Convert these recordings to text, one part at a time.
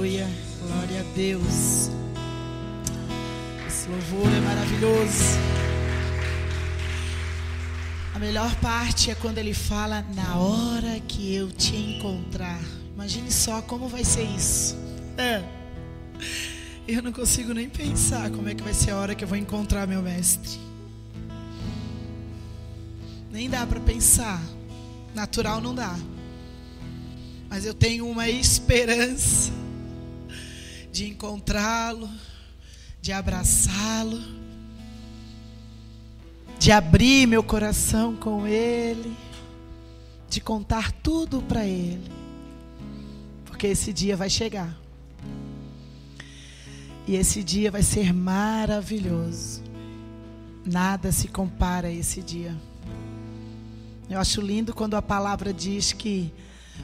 Aleluia. Glória a Deus. Esse louvor é maravilhoso. A melhor parte é quando ele fala na hora que eu te encontrar. Imagine só como vai ser isso. É. Eu não consigo nem pensar como é que vai ser a hora que eu vou encontrar meu mestre. Nem dá para pensar. Natural não dá. Mas eu tenho uma esperança de encontrá-lo, de abraçá-lo, de abrir meu coração com ele, de contar tudo para ele. Porque esse dia vai chegar. E esse dia vai ser maravilhoso. Nada se compara a esse dia. Eu acho lindo quando a palavra diz que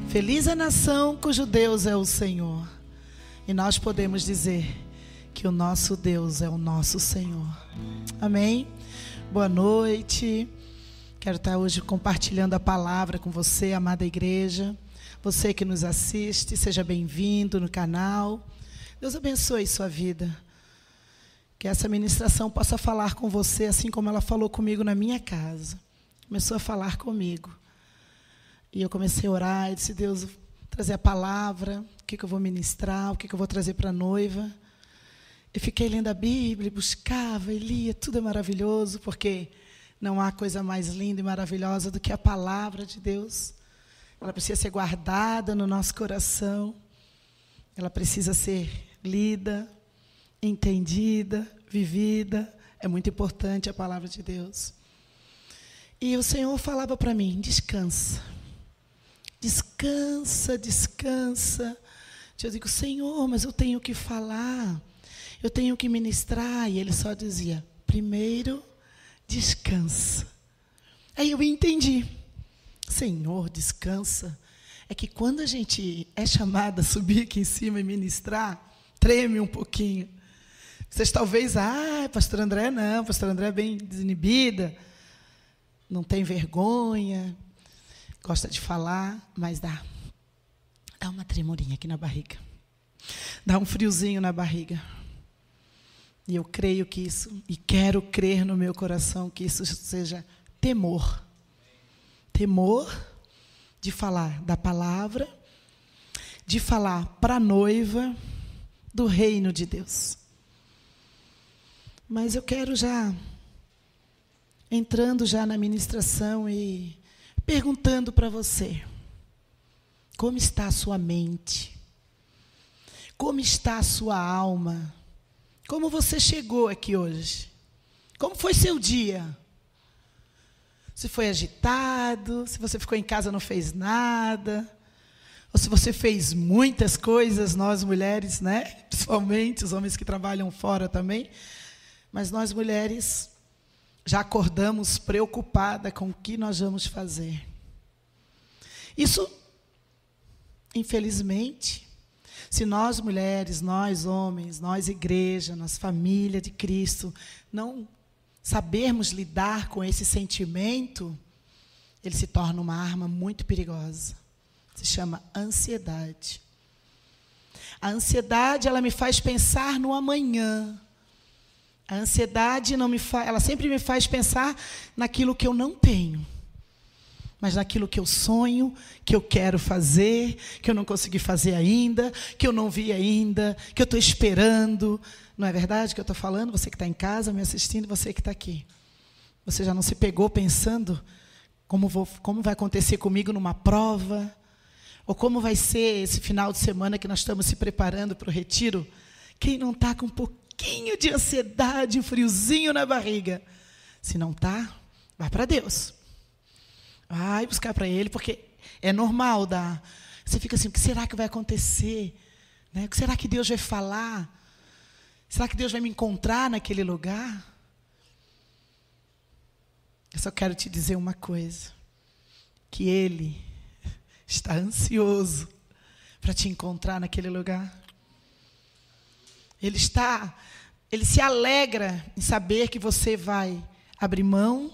Feliz a nação cujo Deus é o Senhor. E nós podemos dizer que o nosso Deus é o nosso Senhor. Amém? Boa noite. Quero estar hoje compartilhando a palavra com você, amada igreja. Você que nos assiste, seja bem-vindo no canal. Deus abençoe sua vida. Que essa ministração possa falar com você assim como ela falou comigo na minha casa. Começou a falar comigo. E eu comecei a orar e disse, Deus, trazer a palavra, o que, que eu vou ministrar, o que, que eu vou trazer para a noiva. E fiquei lendo a Bíblia, buscava e lia, tudo é maravilhoso, porque não há coisa mais linda e maravilhosa do que a palavra de Deus. Ela precisa ser guardada no nosso coração, ela precisa ser lida, entendida, vivida. É muito importante a palavra de Deus. E o Senhor falava para mim: descansa. Descansa, descansa. Eu digo, Senhor, mas eu tenho que falar, eu tenho que ministrar. E ele só dizia: primeiro, descansa. Aí eu entendi. Senhor, descansa. É que quando a gente é chamada a subir aqui em cima e ministrar, treme um pouquinho. Vocês talvez, ah, pastor André não, pastor André é bem desinibida, não tem vergonha, gosta de falar, mas dá. Dá uma tremorinha aqui na barriga. Dá um friozinho na barriga. E eu creio que isso, e quero crer no meu coração que isso seja temor. Temor de falar da palavra, de falar para a noiva do reino de Deus. Mas eu quero já, entrando já na ministração e perguntando para você: como está a sua mente? Como está a sua alma? Como você chegou aqui hoje? Como foi seu dia? Se foi agitado, se você ficou em casa não fez nada, ou se você fez muitas coisas, nós mulheres, né? Principalmente os homens que trabalham fora também, mas nós mulheres já acordamos preocupada com o que nós vamos fazer. Isso, infelizmente, se nós mulheres, nós homens, nós igreja, nós família de Cristo, não sabermos lidar com esse sentimento, ele se torna uma arma muito perigosa. Se chama ansiedade. A ansiedade, ela me faz pensar no amanhã. A ansiedade não me faz, ela sempre me faz pensar naquilo que eu não tenho. Mas naquilo que eu sonho, que eu quero fazer, que eu não consegui fazer ainda, que eu não vi ainda, que eu estou esperando. Não é verdade que eu estou falando? Você que está em casa me assistindo, você que está aqui. Você já não se pegou pensando como, vou, como vai acontecer comigo numa prova? Ou como vai ser esse final de semana que nós estamos se preparando para o retiro? Quem não está com um pouquinho pouquinho de ansiedade, friozinho na barriga. Se não tá, vai para Deus. Vai buscar para Ele, porque é normal dar. Você fica assim, o que será que vai acontecer? Né? O que será que Deus vai falar? Será que Deus vai me encontrar naquele lugar? Eu só quero te dizer uma coisa: que Ele está ansioso para te encontrar naquele lugar. Ele está, ele se alegra em saber que você vai abrir mão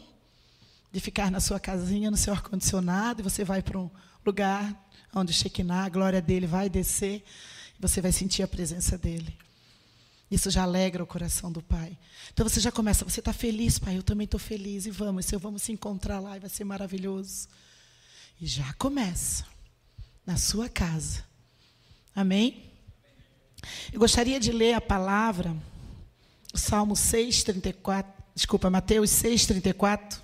de ficar na sua casinha, no seu ar-condicionado, e você vai para um lugar onde Shekinah, a glória dele, vai descer. você vai sentir a presença dele. Isso já alegra o coração do pai. Então você já começa, você está feliz, pai? Eu também estou feliz. E vamos, eu vamos se encontrar lá e vai ser maravilhoso. E já começa na sua casa. Amém? Eu gostaria de ler a palavra, Salmo 6, 34, desculpa, Mateus 6, 34.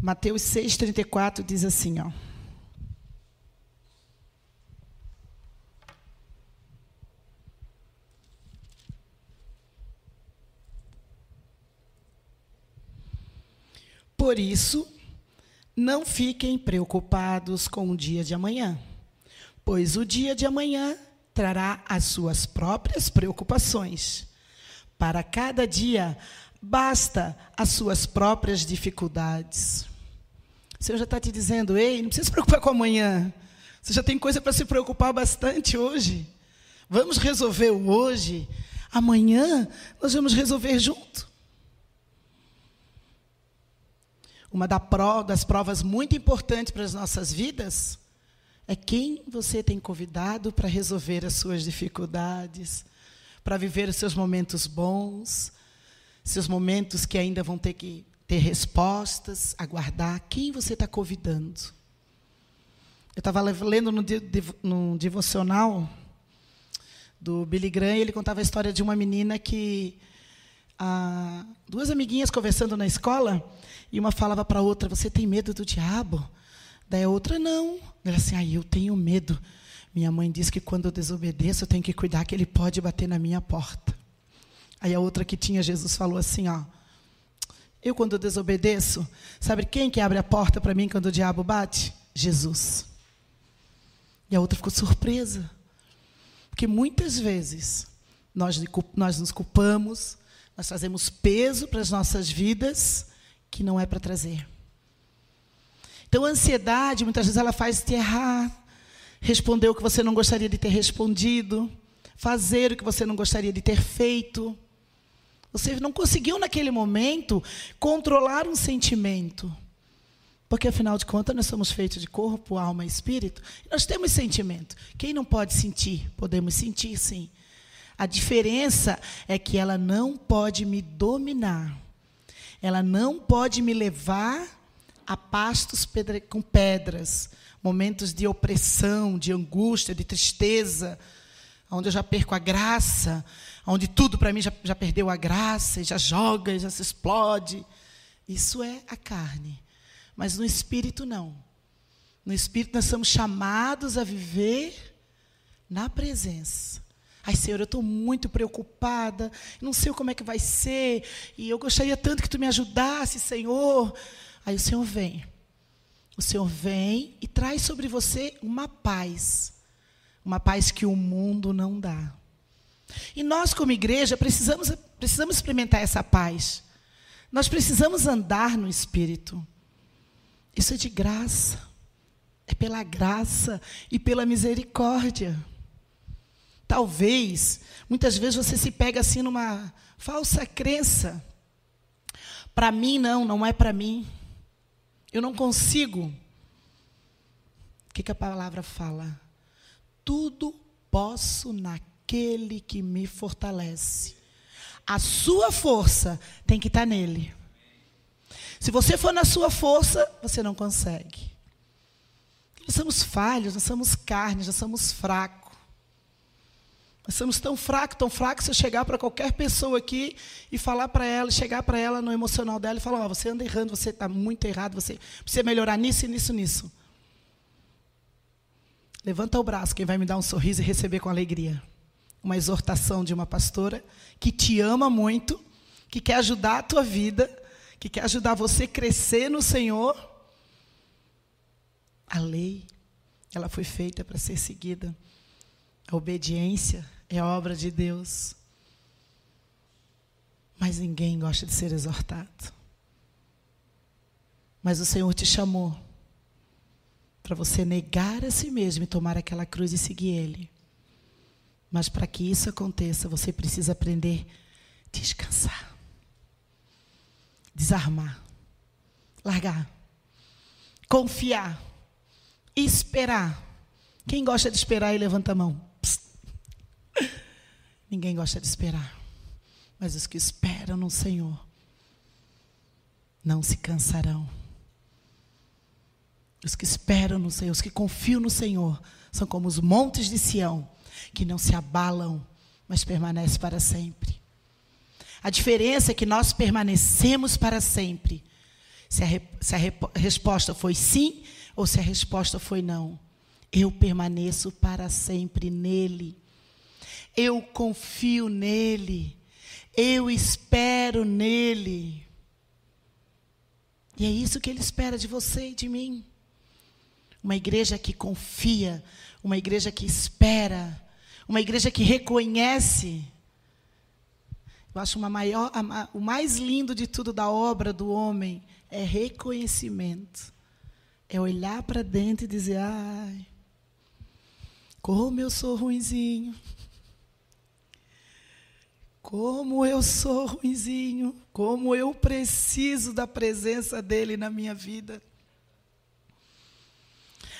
Mateus 6,34 diz assim, ó. Por isso, não fiquem preocupados com o dia de amanhã, pois o dia de amanhã trará as suas próprias preocupações. Para cada dia Basta as suas próprias dificuldades. O Senhor já está te dizendo, ei, não precisa se preocupar com amanhã. Você já tem coisa para se preocupar bastante hoje. Vamos resolver o hoje. Amanhã nós vamos resolver junto. Uma das provas muito importantes para as nossas vidas é quem você tem convidado para resolver as suas dificuldades, para viver os seus momentos bons, seus momentos que ainda vão ter que ter respostas, aguardar. Quem você está convidando? Eu estava lendo no, no devocional do Billy Graham, ele contava a história de uma menina que duas amiguinhas conversando na escola, e uma falava para a outra: "Você tem medo do diabo?" Daí a outra: "Não." Ela assim: "Ah, eu tenho medo. Minha mãe diz que quando eu desobedeço, eu tenho que cuidar que ele pode bater na minha porta." Aí a outra que tinha Jesus falou assim, ó. Eu quando eu desobedeço, sabe quem que abre a porta para mim quando o diabo bate? Jesus. E a outra ficou surpresa. Porque muitas vezes nós, nós nos culpamos, nós trazemos peso para as nossas vidas que não é para trazer. Então a ansiedade, muitas vezes ela faz te errar, responder o que você não gostaria de ter respondido, fazer o que você não gostaria de ter feito. Você não conseguiu, naquele momento, controlar um sentimento. Porque, afinal de contas, nós somos feitos de corpo, alma e espírito. E nós temos sentimento. Quem não pode sentir? Podemos sentir, sim. A diferença é que ela não pode me dominar. Ela não pode me levar a pastos com pedras, momentos de opressão, de angústia, de tristeza, onde eu já perco a graça, onde tudo para mim já, já perdeu a graça, já joga, já se explode. Isso é a carne. Mas no espírito, não. No espírito, nós somos chamados a viver na presença. Ai, Senhor, eu estou muito preocupada, não sei como é que vai ser, e eu gostaria tanto que tu me ajudasse, Senhor. Aí o Senhor vem. O Senhor vem e traz sobre você uma paz. Uma paz que o mundo não dá. E nós, como igreja, precisamos, precisamos experimentar essa paz. Nós precisamos andar no Espírito. Isso é de graça. É pela graça e pela misericórdia. Talvez, muitas vezes você se pega assim numa falsa crença. Para mim, não, não é para mim. Eu não consigo. O que, que a palavra fala? Tudo posso naquele aquele que me fortalece. A sua força tem que estar nele. Se você for na sua força, você não consegue. Nós somos falhos, nós somos carne, nós somos fracos. Nós somos tão fracos, tão fracos, se eu chegar para qualquer pessoa aqui e falar para ela, chegar para ela no emocional dela e falar, oh, você anda errando, você está muito errado, você precisa melhorar nisso, nisso, nisso. Levanta o braço, quem vai me dar um sorriso e receber com alegria uma exortação de uma pastora que te ama muito, que quer ajudar a tua vida, que quer ajudar você a crescer no Senhor. A lei, ela foi feita para ser seguida. A obediência é obra de Deus. Mas ninguém gosta de ser exortado. Mas o Senhor te chamou para você negar a si mesmo e tomar aquela cruz e seguir Ele. Mas para que isso aconteça, você precisa aprender descansar, desarmar, largar, confiar, esperar. Quem gosta de esperar e levanta a mão? Ninguém gosta de esperar. Mas os que esperam no Senhor não se cansarão. Os que esperam no Senhor, os que confiam no Senhor, são como os montes de Sião, que não se abalam, mas permanecem para sempre. A diferença é que nós permanecemos para sempre. Se a, se a resposta foi sim ou se a resposta foi não. Eu permaneço para sempre nele. Eu confio nele. Eu espero nele. E é isso que ele espera de você e de mim. Uma igreja que confia, uma igreja que espera, uma igreja que reconhece. Eu acho uma maior, o mais lindo de tudo da obra do homem é reconhecimento. É olhar para dentro e dizer: ai, como eu sou ruinzinho. Como eu sou ruinzinho, como eu preciso da presença dele na minha vida.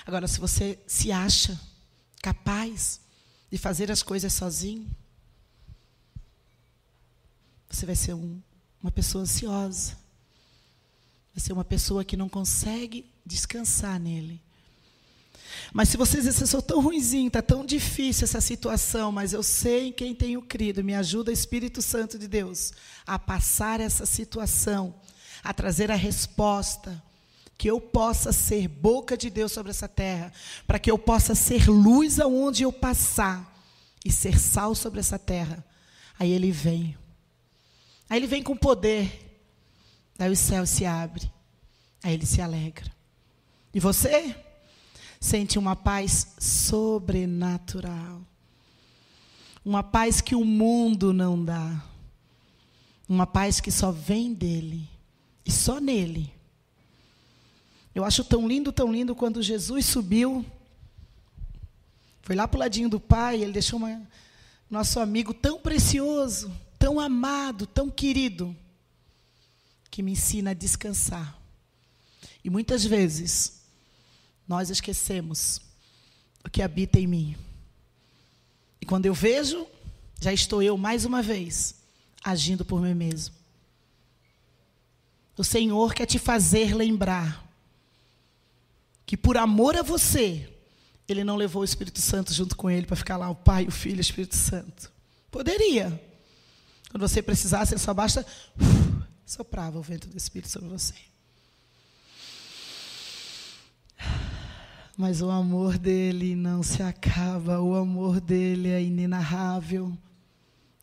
Agora, se você se acha capaz de fazer as coisas sozinho, você vai ser um, uma pessoa ansiosa. Vai ser uma pessoa que não consegue descansar nele. Mas se vocês dizem, eu sou tão ruimzinho, está tão difícil essa situação, mas eu sei em quem tenho crido, me ajuda Espírito Santo de Deus a passar essa situação, a trazer a resposta, que eu possa ser boca de Deus sobre essa terra, para que eu possa ser luz aonde eu passar e ser sal sobre essa terra. Aí ele vem. Aí ele vem com poder. Aí o céu se abre. Aí ele se alegra. E você? Sente uma paz sobrenatural. Uma paz que o mundo não dá. Uma paz que só vem dele. E só nele. Eu acho tão lindo, tão lindo quando Jesus subiu. Foi lá para o ladinho do Pai, ele deixou uma, nosso amigo tão precioso, tão amado, tão querido, que me ensina a descansar. E muitas vezes nós esquecemos o que habita em mim. E quando eu vejo, já estou eu mais uma vez agindo por mim mesmo. O Senhor quer te fazer lembrar que por amor a você, ele não levou o Espírito Santo junto com ele para ficar lá o Pai, o Filho o Espírito Santo. Poderia. Quando você precisasse, ele só basta uh, soprava o vento do Espírito sobre você. Mas o amor dele não se acaba, o amor dele é inenarrável,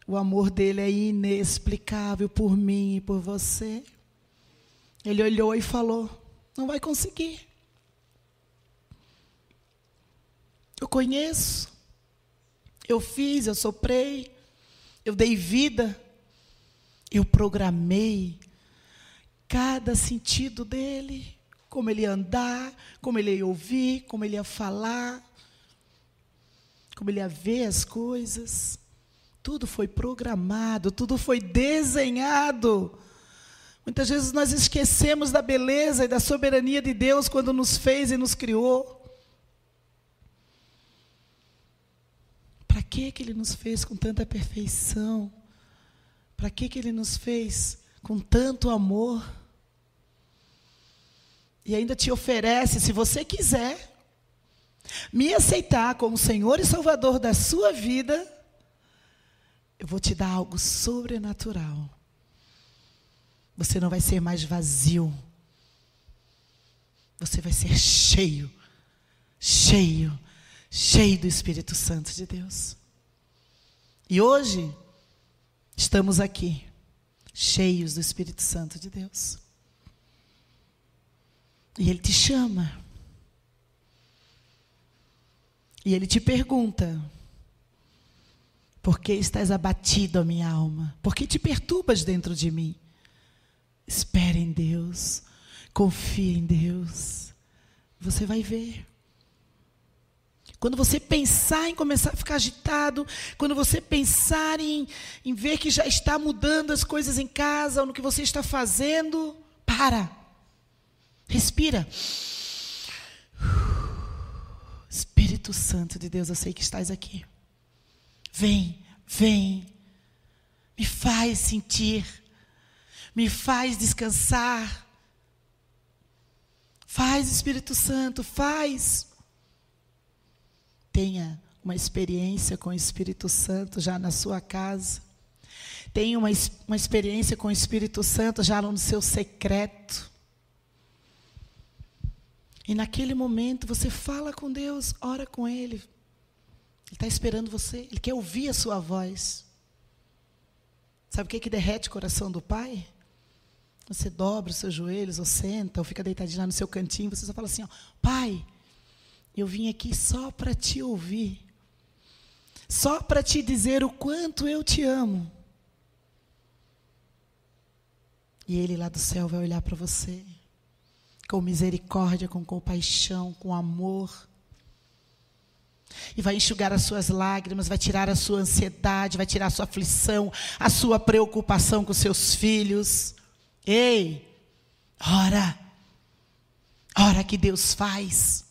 o amor dele é inexplicável por mim e por você. Ele olhou e falou: Não vai conseguir. Eu conheço, eu fiz, eu soprei, eu dei vida, eu programei cada sentido dele como ele ia andar, como ele ia ouvir, como ele ia falar, como ele ia ver as coisas. Tudo foi programado, tudo foi desenhado. Muitas vezes nós esquecemos da beleza e da soberania de Deus quando nos fez e nos criou. Para que que ele nos fez com tanta perfeição? Para que que ele nos fez com tanto amor? E ainda te oferece, se você quiser, me aceitar como Senhor e Salvador da sua vida, eu vou te dar algo sobrenatural. Você não vai ser mais vazio. Você vai ser cheio, cheio, cheio do Espírito Santo de Deus. E hoje, estamos aqui, cheios do Espírito Santo de Deus. E ele te chama. E ele te pergunta: Por que estás abatido, a minha alma? Por que te perturbas dentro de mim? Espere em Deus, confie em Deus. Você vai ver. Quando você pensar em começar a ficar agitado, quando você pensar em, em ver que já está mudando as coisas em casa, ou no que você está fazendo, para. Respira. Espírito Santo de Deus, eu sei que estás aqui. Vem, vem. Me faz sentir. Me faz descansar. Faz, Espírito Santo, faz. Tenha uma experiência com o Espírito Santo já na sua casa. Tenha uma, uma experiência com o Espírito Santo já no seu secreto. E naquele momento você fala com Deus, ora com Ele. Ele está esperando você, Ele quer ouvir a sua voz. Sabe o que, que derrete o coração do Pai? Você dobra os seus joelhos, ou senta, ou fica deitadinho lá no seu cantinho, você só fala assim: ó, Pai, eu vim aqui só para te ouvir, só para te dizer o quanto eu te amo. E Ele lá do céu vai olhar para você com misericórdia, com compaixão, com amor. E vai enxugar as suas lágrimas, vai tirar a sua ansiedade, vai tirar a sua aflição, a sua preocupação com seus filhos. Ei, ora, ora que Deus faz.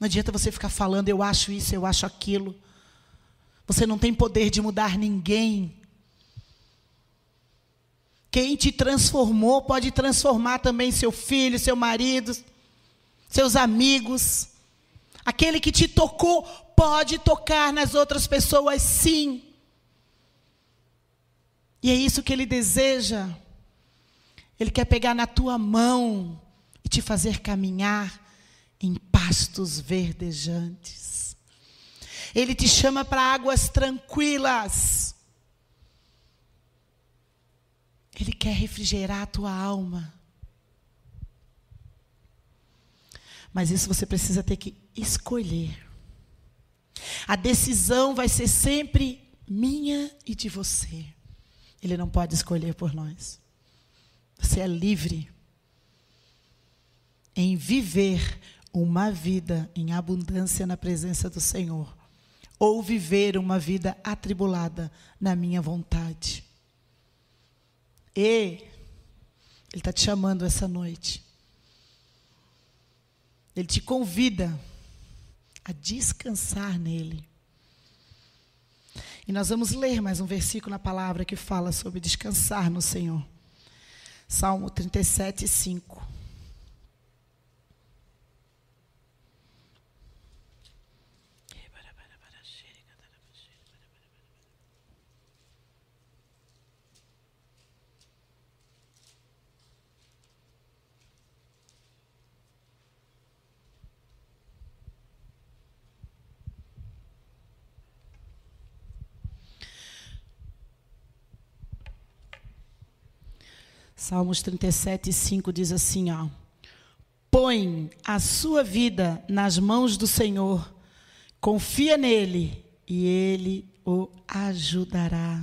Não adianta você ficar falando, eu acho isso, eu acho aquilo. Você não tem poder de mudar ninguém. Quem te transformou pode transformar também seu filho, seu marido, seus amigos. Aquele que te tocou pode tocar nas outras pessoas, sim. E é isso que ele deseja. Ele quer pegar na tua mão e te fazer caminhar em pastos verdejantes. Ele te chama para águas tranquilas. Ele quer refrigerar a tua alma. Mas isso você precisa ter que escolher. A decisão vai ser sempre minha e de você. Ele não pode escolher por nós. Você é livre em viver uma vida em abundância na presença do Senhor, ou viver uma vida atribulada na minha vontade. E Ele está te chamando essa noite. Ele te convida a descansar nele. E nós vamos ler mais um versículo na palavra que fala sobre descansar no Senhor. Salmo 37, 5. Salmos 37, 5 diz assim: ó, Põe a sua vida nas mãos do Senhor, confia nele e ele o ajudará.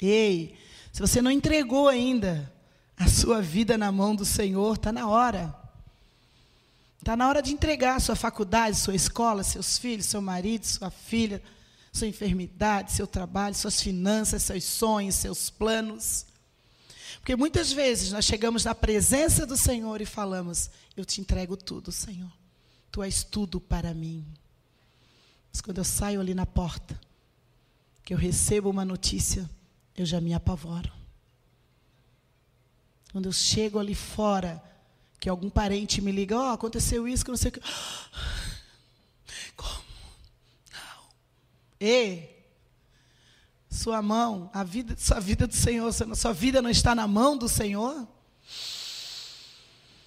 Ei, se você não entregou ainda a sua vida na mão do Senhor, está na hora. Está na hora de entregar a sua faculdade, sua escola, seus filhos, seu marido, sua filha, sua enfermidade, seu trabalho, suas finanças, seus sonhos, seus planos. Porque muitas vezes nós chegamos na presença do Senhor e falamos: Eu te entrego tudo, Senhor. Tu és tudo para mim. Mas quando eu saio ali na porta, que eu recebo uma notícia, eu já me apavoro. Quando eu chego ali fora, que algum parente me liga, ó, oh, aconteceu isso, que não sei o que. Como? Não. E sua mão, a vida, sua vida do Senhor, sua vida não está na mão do Senhor?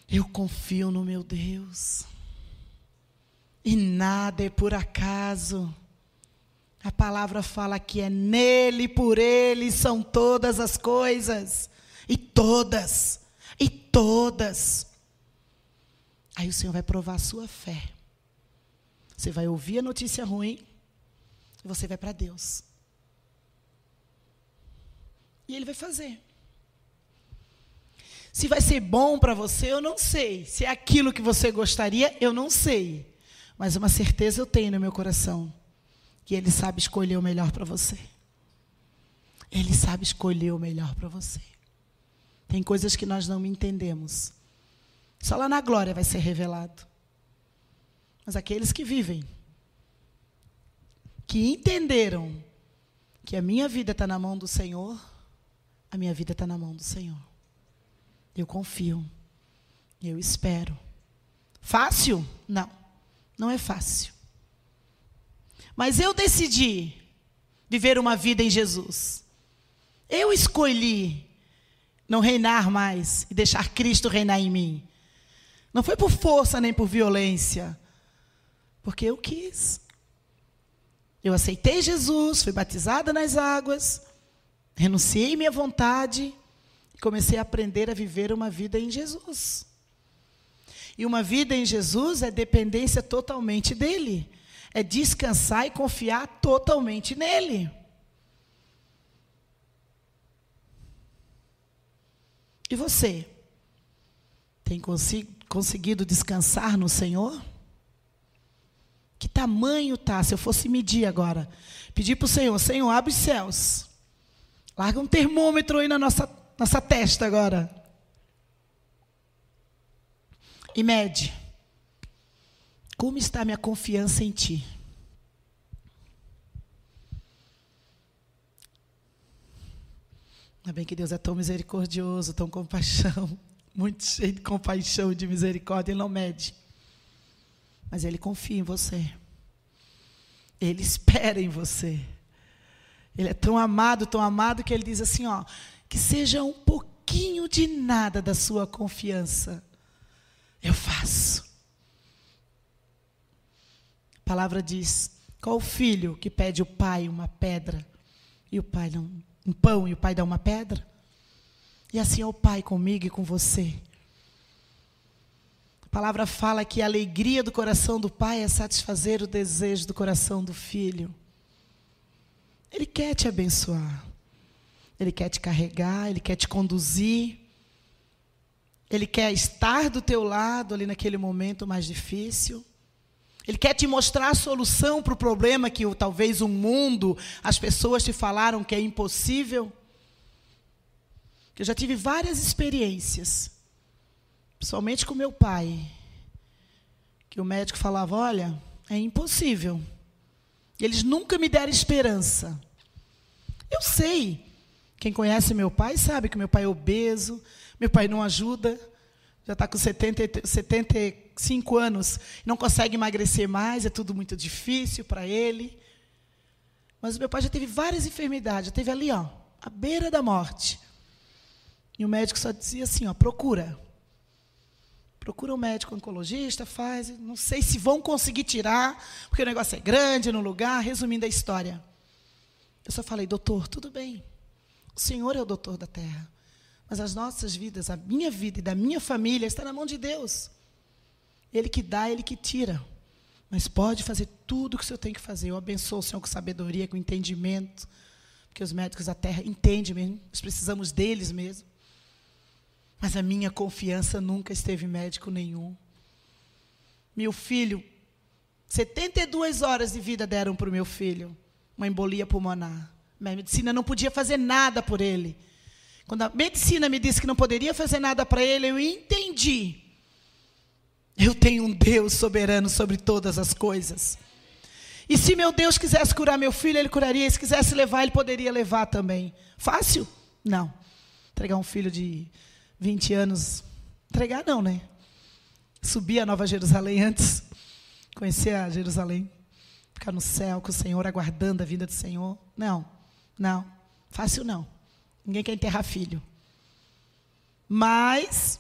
Eu confio no meu Deus. E nada é por acaso. A palavra fala que é nele, por ele são todas as coisas. E todas, e todas. Aí o Senhor vai provar a sua fé. Você vai ouvir a notícia ruim e você vai para Deus. E ele vai fazer. Se vai ser bom para você, eu não sei. Se é aquilo que você gostaria, eu não sei. Mas uma certeza eu tenho no meu coração: que Ele sabe escolher o melhor para você. Ele sabe escolher o melhor para você. Tem coisas que nós não entendemos. Só lá na glória vai ser revelado. Mas aqueles que vivem, que entenderam que a minha vida está na mão do Senhor, a minha vida está na mão do Senhor. Eu confio. Eu espero. Fácil? Não. Não é fácil. Mas eu decidi viver uma vida em Jesus. Eu escolhi não reinar mais e deixar Cristo reinar em mim. Não foi por força nem por violência, porque eu quis. Eu aceitei Jesus, fui batizada nas águas, renunciei minha vontade e comecei a aprender a viver uma vida em Jesus. E uma vida em Jesus é dependência totalmente dele, é descansar e confiar totalmente nele. E você? Tem conseguido descansar no Senhor? Que tamanho tá? Se eu fosse medir agora, pedir para o Senhor, Senhor, abre os céus. Larga um termômetro aí na nossa, nossa testa agora. E mede. Como está minha confiança em Ti? Ainda bem que Deus é tão misericordioso, tão compaixão, muito cheio de compaixão de misericórdia, Ele não mede. Mas Ele confia em você. Ele espera em você. Ele é tão amado, tão amado, que Ele diz assim: ó, que seja um pouquinho de nada da sua confiança. Eu faço. A palavra diz: qual o filho que pede o pai uma pedra e o pai não um pão e o pai dá uma pedra? E assim é o pai comigo e com você. A palavra fala que a alegria do coração do pai é satisfazer o desejo do coração do filho. Ele quer te abençoar. Ele quer te carregar, ele quer te conduzir. Ele quer estar do teu lado ali naquele momento mais difícil. Ele quer te mostrar a solução para o problema que talvez o mundo, as pessoas te falaram que é impossível. Eu já tive várias experiências, principalmente com meu pai, que o médico falava: olha, é impossível. Eles nunca me deram esperança. Eu sei. Quem conhece meu pai sabe que meu pai é obeso, meu pai não ajuda, já está com 70, 75 anos, não consegue emagrecer mais, é tudo muito difícil para ele. Mas meu pai já teve várias enfermidades, já teve ali, ó, à beira da morte. E o médico só dizia assim, ó, procura. Procura um médico oncologista, faz, não sei se vão conseguir tirar, porque o negócio é grande no lugar, resumindo a história. Eu só falei, doutor, tudo bem. O senhor é o doutor da terra. Mas as nossas vidas, a minha vida e da minha família está na mão de Deus. Ele que dá, ele que tira. Mas pode fazer tudo o que o Senhor tem que fazer. Eu abençoo o Senhor com sabedoria, com entendimento. Porque os médicos da terra entendem mesmo. Nós precisamos deles mesmo. Mas a minha confiança nunca esteve em médico nenhum. Meu filho, 72 horas de vida deram para o meu filho. Uma embolia pulmonar. A medicina não podia fazer nada por ele. Quando a medicina me disse que não poderia fazer nada para ele, eu entendi. Eu tenho um Deus soberano sobre todas as coisas. E se meu Deus quisesse curar meu filho, ele curaria. Se quisesse levar, ele poderia levar também. Fácil? Não. Entregar um filho de 20 anos. Entregar não, né? Subir a Nova Jerusalém antes. Conhecer a Jerusalém. Ficar no céu com o Senhor, aguardando a vinda do Senhor. Não. Não. Fácil não. Ninguém quer enterrar filho. Mas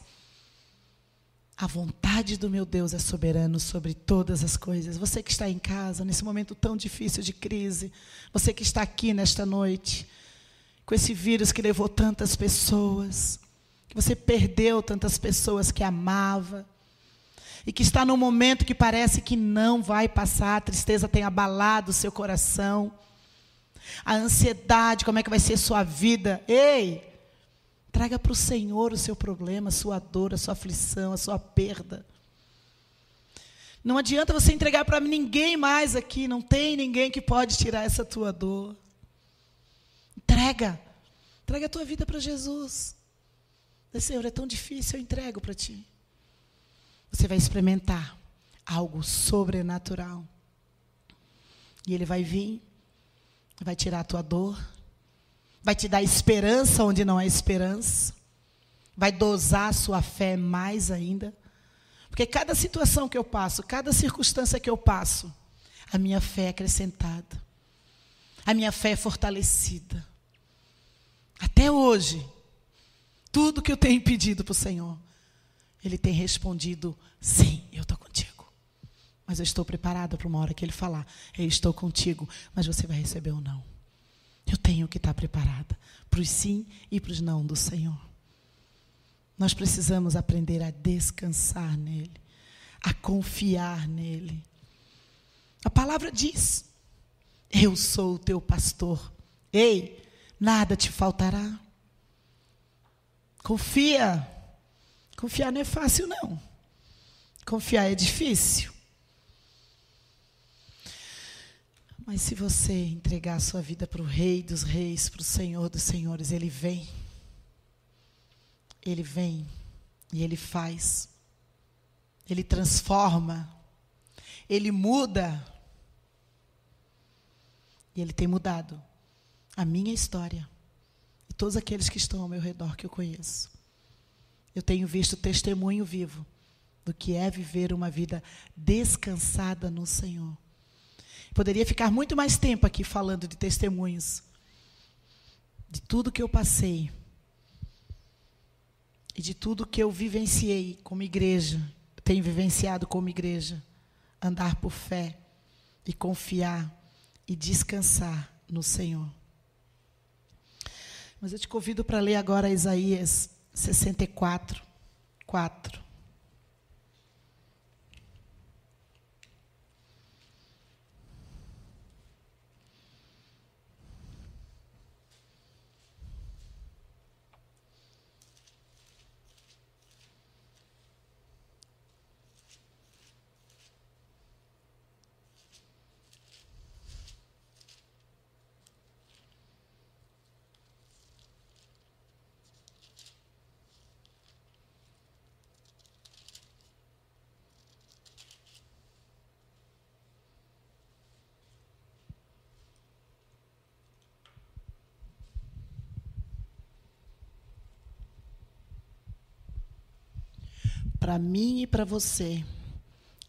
a vontade do meu Deus é soberano sobre todas as coisas. Você que está em casa, nesse momento tão difícil de crise, você que está aqui nesta noite, com esse vírus que levou tantas pessoas, que você perdeu tantas pessoas que amava, e que está num momento que parece que não vai passar, a tristeza tem abalado o seu coração a ansiedade, como é que vai ser sua vida. Ei, traga para o Senhor o seu problema, a sua dor, a sua aflição, a sua perda. Não adianta você entregar para ninguém mais aqui, não tem ninguém que pode tirar essa tua dor. Entrega. Entrega a tua vida para Jesus. Senhor, é tão difícil, eu entrego para ti. Você vai experimentar algo sobrenatural. E ele vai vir, vai tirar a tua dor, vai te dar esperança onde não há esperança, vai dosar a sua fé mais ainda. Porque cada situação que eu passo, cada circunstância que eu passo, a minha fé é acrescentada. A minha fé é fortalecida. Até hoje, tudo que eu tenho pedido para o Senhor, Ele tem respondido: sim, eu estou contigo. Mas eu estou preparada para uma hora que Ele falar: eu estou contigo, mas você vai receber ou não. Eu tenho que estar preparada para os sim e para os não do Senhor. Nós precisamos aprender a descansar nele, a confiar nele. A palavra diz: Eu sou o teu pastor. Ei, nada te faltará. Confia. Confiar não é fácil, não. Confiar é difícil. Mas se você entregar a sua vida para o Rei dos Reis, para o Senhor dos Senhores, Ele vem. Ele vem e ele faz. Ele transforma. Ele muda. E ele tem mudado a minha história todos aqueles que estão ao meu redor que eu conheço. Eu tenho visto testemunho vivo do que é viver uma vida descansada no Senhor. Poderia ficar muito mais tempo aqui falando de testemunhos, de tudo que eu passei, e de tudo que eu vivenciei como igreja, tenho vivenciado como igreja, andar por fé e confiar e descansar no Senhor. Mas eu te convido para ler agora Isaías 64, 4. Para mim e para você.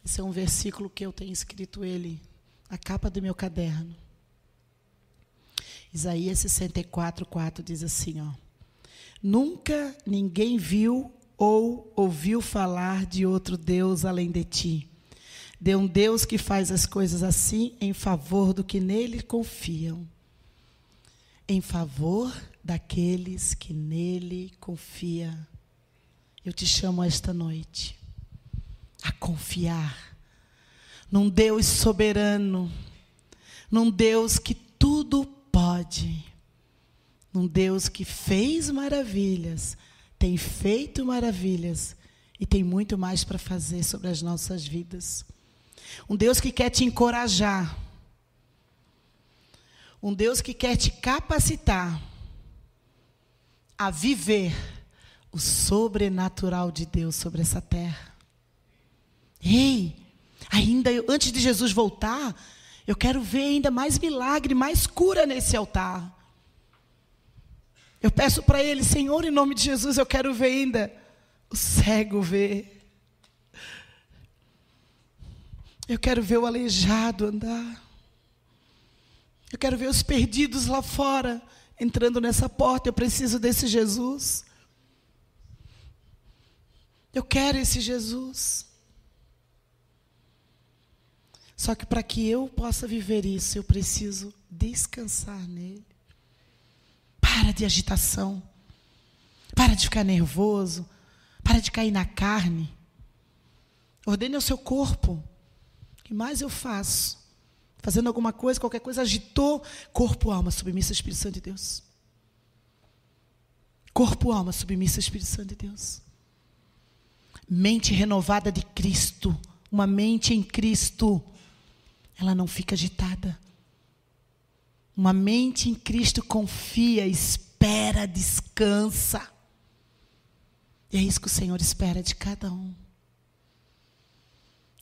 Esse é um versículo que eu tenho escrito ele na capa do meu caderno. Isaías 64, 4 diz assim: ó, Nunca ninguém viu ou ouviu falar de outro Deus além de ti. De um Deus que faz as coisas assim em favor do que nele confiam. Em favor daqueles que nele confiam. Eu te chamo esta noite a confiar num Deus soberano, num Deus que tudo pode, num Deus que fez maravilhas, tem feito maravilhas e tem muito mais para fazer sobre as nossas vidas. Um Deus que quer te encorajar. Um Deus que quer te capacitar a viver o sobrenatural de Deus sobre essa terra. Ei, ainda antes de Jesus voltar, eu quero ver ainda mais milagre, mais cura nesse altar. Eu peço para Ele, Senhor, em nome de Jesus, eu quero ver ainda o cego ver. Eu quero ver o aleijado andar. Eu quero ver os perdidos lá fora entrando nessa porta. Eu preciso desse Jesus. Eu quero esse Jesus. Só que para que eu possa viver isso, eu preciso descansar nele. Para de agitação. Para de ficar nervoso. Para de cair na carne. Ordene ao seu corpo. O que mais eu faço? Fazendo alguma coisa, qualquer coisa, agitou. Corpo, alma, submissa ao Espírito Santo de Deus. Corpo, alma, submissa ao Espírito Santo de Deus mente renovada de Cristo Uma mente em Cristo, ela não fica agitada. Uma mente em Cristo confia, espera, descansa. E é isso que o Senhor espera de cada um.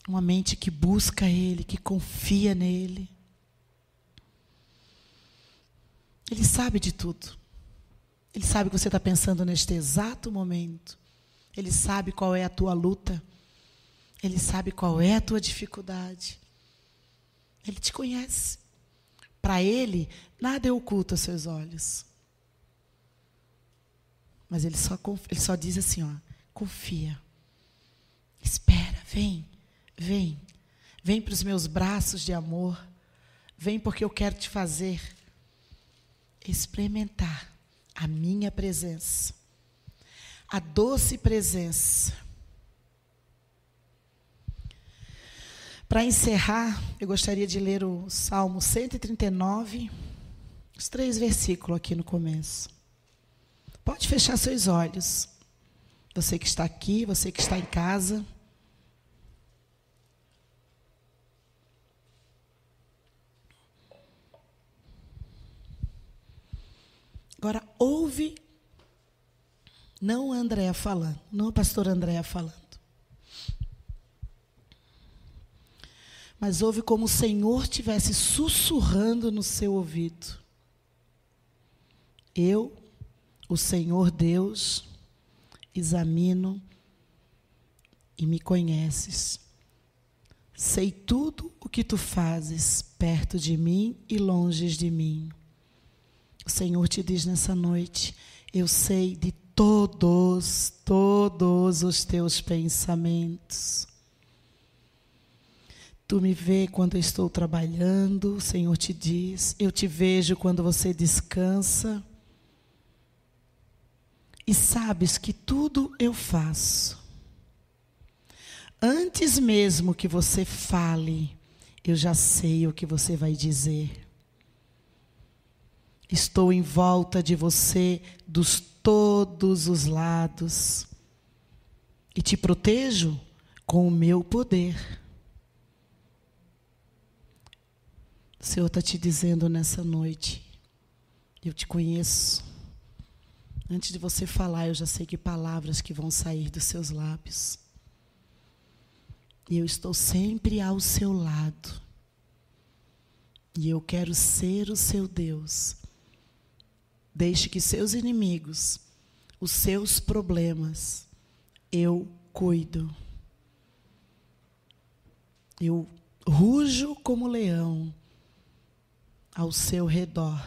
Uma mente que busca Ele, que confia nele. Ele sabe de tudo. Ele sabe o que você está pensando neste exato momento. Ele sabe qual é a tua luta. Ele sabe qual é a tua dificuldade. Ele te conhece. Para Ele, nada é oculto aos seus olhos. Mas Ele só, ele só diz assim: ó, confia. Espera, vem, vem. Vem para os meus braços de amor. Vem porque eu quero te fazer experimentar a minha presença. A doce presença Para encerrar, eu gostaria de ler o Salmo 139, os três versículos aqui no começo. Pode fechar seus olhos. Você que está aqui, você que está em casa. Agora, ouve, não a Andréa falando, não a pastora Andréa falando. mas ouve como o Senhor tivesse sussurrando no seu ouvido. Eu, o Senhor Deus, examino e me conheces. Sei tudo o que tu fazes perto de mim e longe de mim. O Senhor te diz nessa noite: Eu sei de todos, todos os teus pensamentos. Tu me vê quando eu estou trabalhando, o Senhor te diz. Eu te vejo quando você descansa. E sabes que tudo eu faço. Antes mesmo que você fale, eu já sei o que você vai dizer. Estou em volta de você dos todos os lados e te protejo com o meu poder. O Senhor está te dizendo nessa noite: eu te conheço. Antes de você falar, eu já sei que palavras que vão sair dos seus lábios. E eu estou sempre ao seu lado. E eu quero ser o seu Deus. Deixe que seus inimigos, os seus problemas, eu cuido. Eu rujo como leão ao seu redor.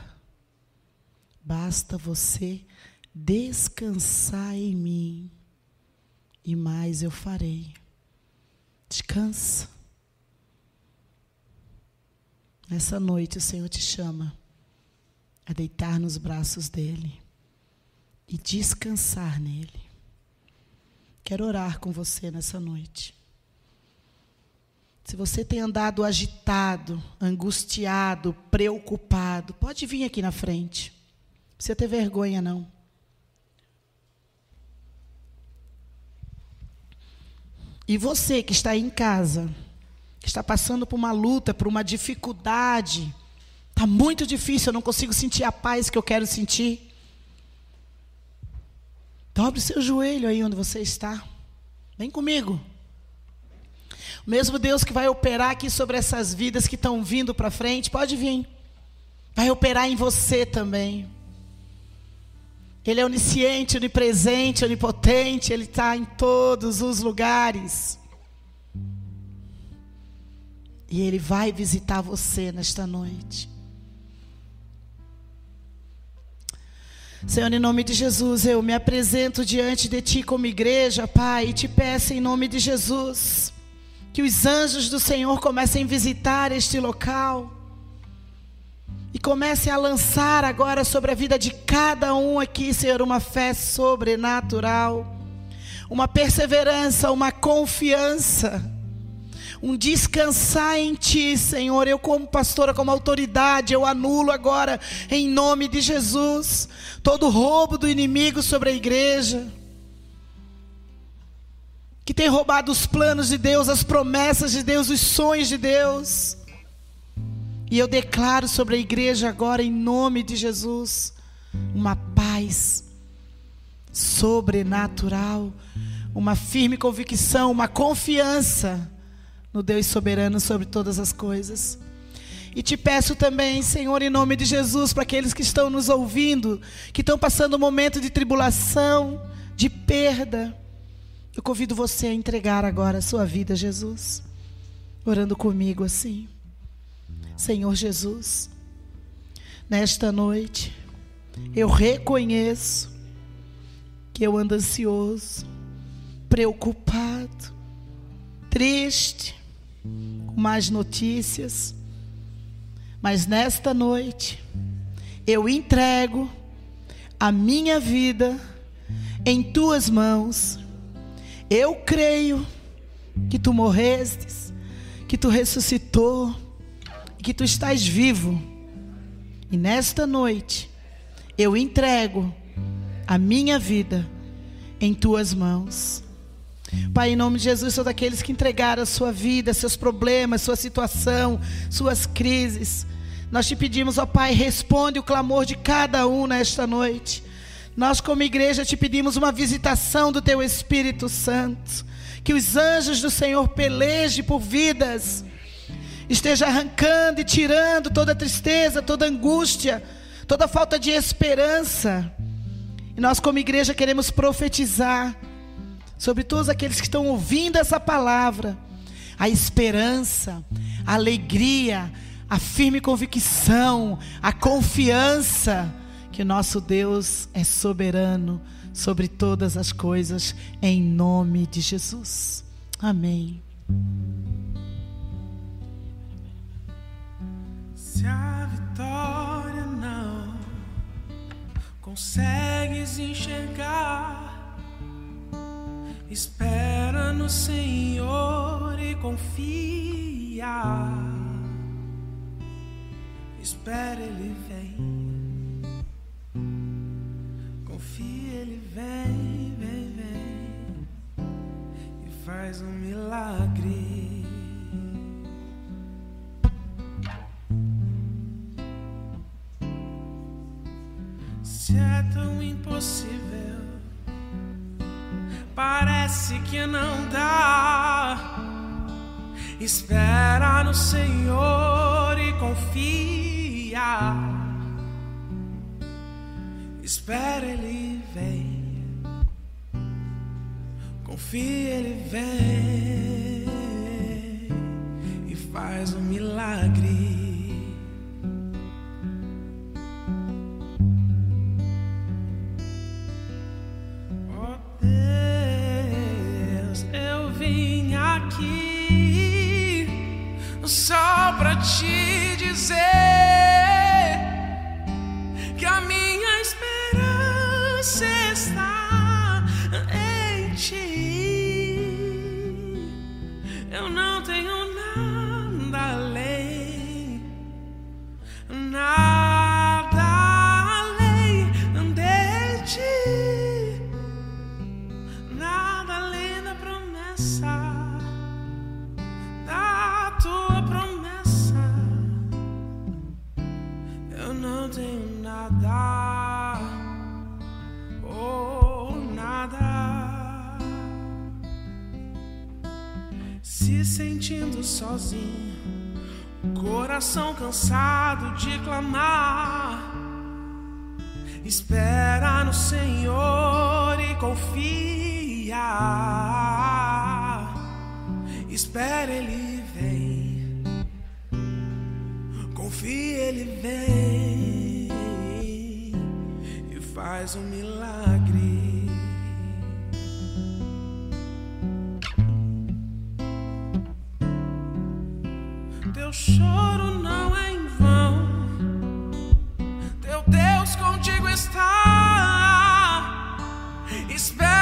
Basta você descansar em mim e mais eu farei. Descansa. Nessa noite o Senhor te chama a deitar nos braços dele e descansar nele. Quero orar com você nessa noite. Se você tem andado agitado, angustiado, preocupado, pode vir aqui na frente. Não precisa ter vergonha, não. E você que está aí em casa, que está passando por uma luta, por uma dificuldade, está muito difícil, eu não consigo sentir a paz que eu quero sentir. Dobre seu joelho aí onde você está. Vem comigo. O mesmo Deus que vai operar aqui sobre essas vidas que estão vindo para frente, pode vir. Vai operar em você também. Ele é onisciente, onipresente, onipotente, Ele está em todos os lugares. E Ele vai visitar você nesta noite. Senhor, em nome de Jesus, eu me apresento diante de Ti como igreja, Pai, e te peço em nome de Jesus que os anjos do Senhor comecem a visitar este local. E comecem a lançar agora sobre a vida de cada um aqui, Senhor, uma fé sobrenatural, uma perseverança, uma confiança, um descansar em Ti, Senhor. Eu, como pastora, como autoridade, eu anulo agora, em nome de Jesus, todo roubo do inimigo sobre a igreja que tem roubado os planos de Deus, as promessas de Deus, os sonhos de Deus. E eu declaro sobre a igreja agora, em nome de Jesus, uma paz sobrenatural, uma firme convicção, uma confiança no Deus soberano sobre todas as coisas. E te peço também, Senhor, em nome de Jesus, para aqueles que estão nos ouvindo, que estão passando um momento de tribulação, de perda, eu convido você a entregar agora a sua vida Jesus, orando comigo assim. Senhor Jesus, nesta noite, eu reconheço que eu ando ansioso, preocupado, triste, com mais notícias, mas nesta noite, eu entrego a minha vida em tuas mãos eu creio que tu morrestes, que tu ressuscitou, que tu estás vivo. E nesta noite, eu entrego a minha vida em tuas mãos. Pai, em nome de Jesus, sou daqueles que entregaram a sua vida, seus problemas, sua situação, suas crises. Nós te pedimos, ó Pai, responde o clamor de cada um nesta noite. Nós, como igreja, te pedimos uma visitação do Teu Espírito Santo. Que os anjos do Senhor pelejem por vidas, esteja arrancando e tirando toda tristeza, toda angústia, toda falta de esperança. E nós, como igreja, queremos profetizar sobre todos aqueles que estão ouvindo essa palavra, a esperança, a alegria, a firme convicção, a confiança que nosso Deus é soberano sobre todas as coisas, em nome de Jesus. Amém. Se a vitória não consegues enxergar, espera no Senhor e confia. Espera, Ele vem. Confia, Ele vem, vem, vem e faz um milagre. Se é tão impossível, parece que não dá. Espera no Senhor e confia. Espera, Ele vem. Confia, Ele vem cansado de clamar. Espera no Senhor e confia. Espera, Ele vem. Confia, Ele vem e faz um milagre. Choro não é em vão. Teu Deus contigo está. Espera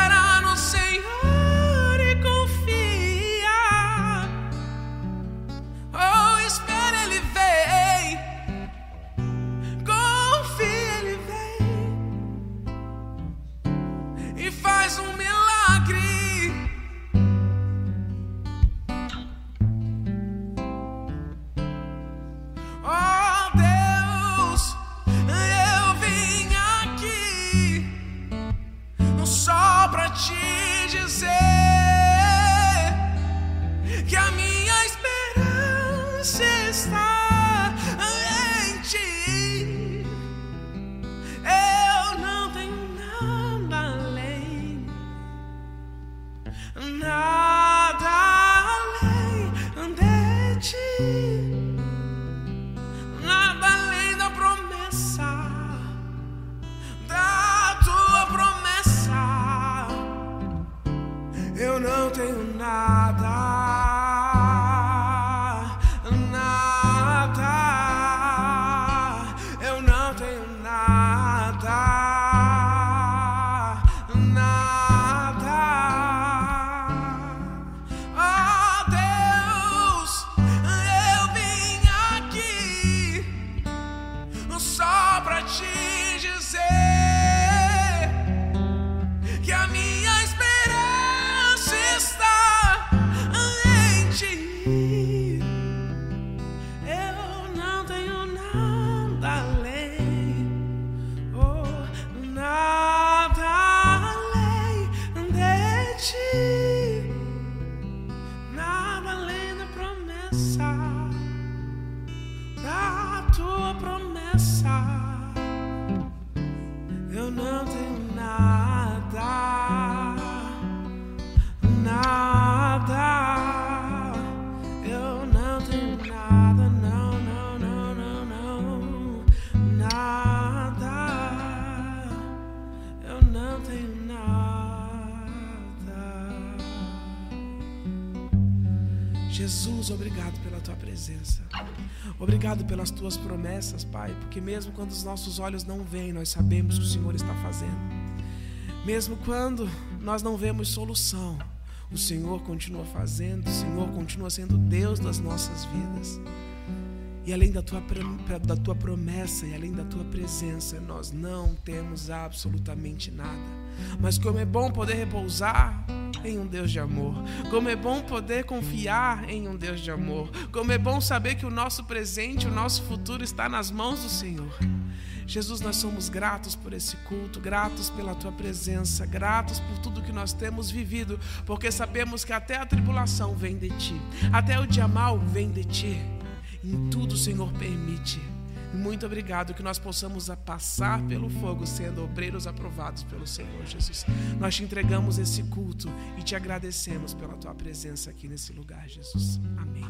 Eu não tenho nada, não, não, não, não, não, nada. Eu não tenho nada. Jesus, obrigado pela tua presença. Obrigado pelas tuas promessas, Pai, porque mesmo quando os nossos olhos não veem, nós sabemos que o Senhor está fazendo. Mesmo quando nós não vemos solução, o Senhor continua fazendo, o Senhor continua sendo Deus das nossas vidas. E além da tua, da tua promessa e além da tua presença, nós não temos absolutamente nada. Mas como é bom poder repousar em um Deus de amor. Como é bom poder confiar em um Deus de amor. Como é bom saber que o nosso presente, o nosso futuro está nas mãos do Senhor. Jesus, nós somos gratos por esse culto, gratos pela tua presença, gratos por tudo que nós temos vivido, porque sabemos que até a tribulação vem de ti, até o dia mal vem de ti. Em tudo Senhor permite. Muito obrigado que nós possamos passar pelo fogo sendo obreiros aprovados pelo Senhor Jesus. Nós te entregamos esse culto e te agradecemos pela tua presença aqui nesse lugar, Jesus. Amém.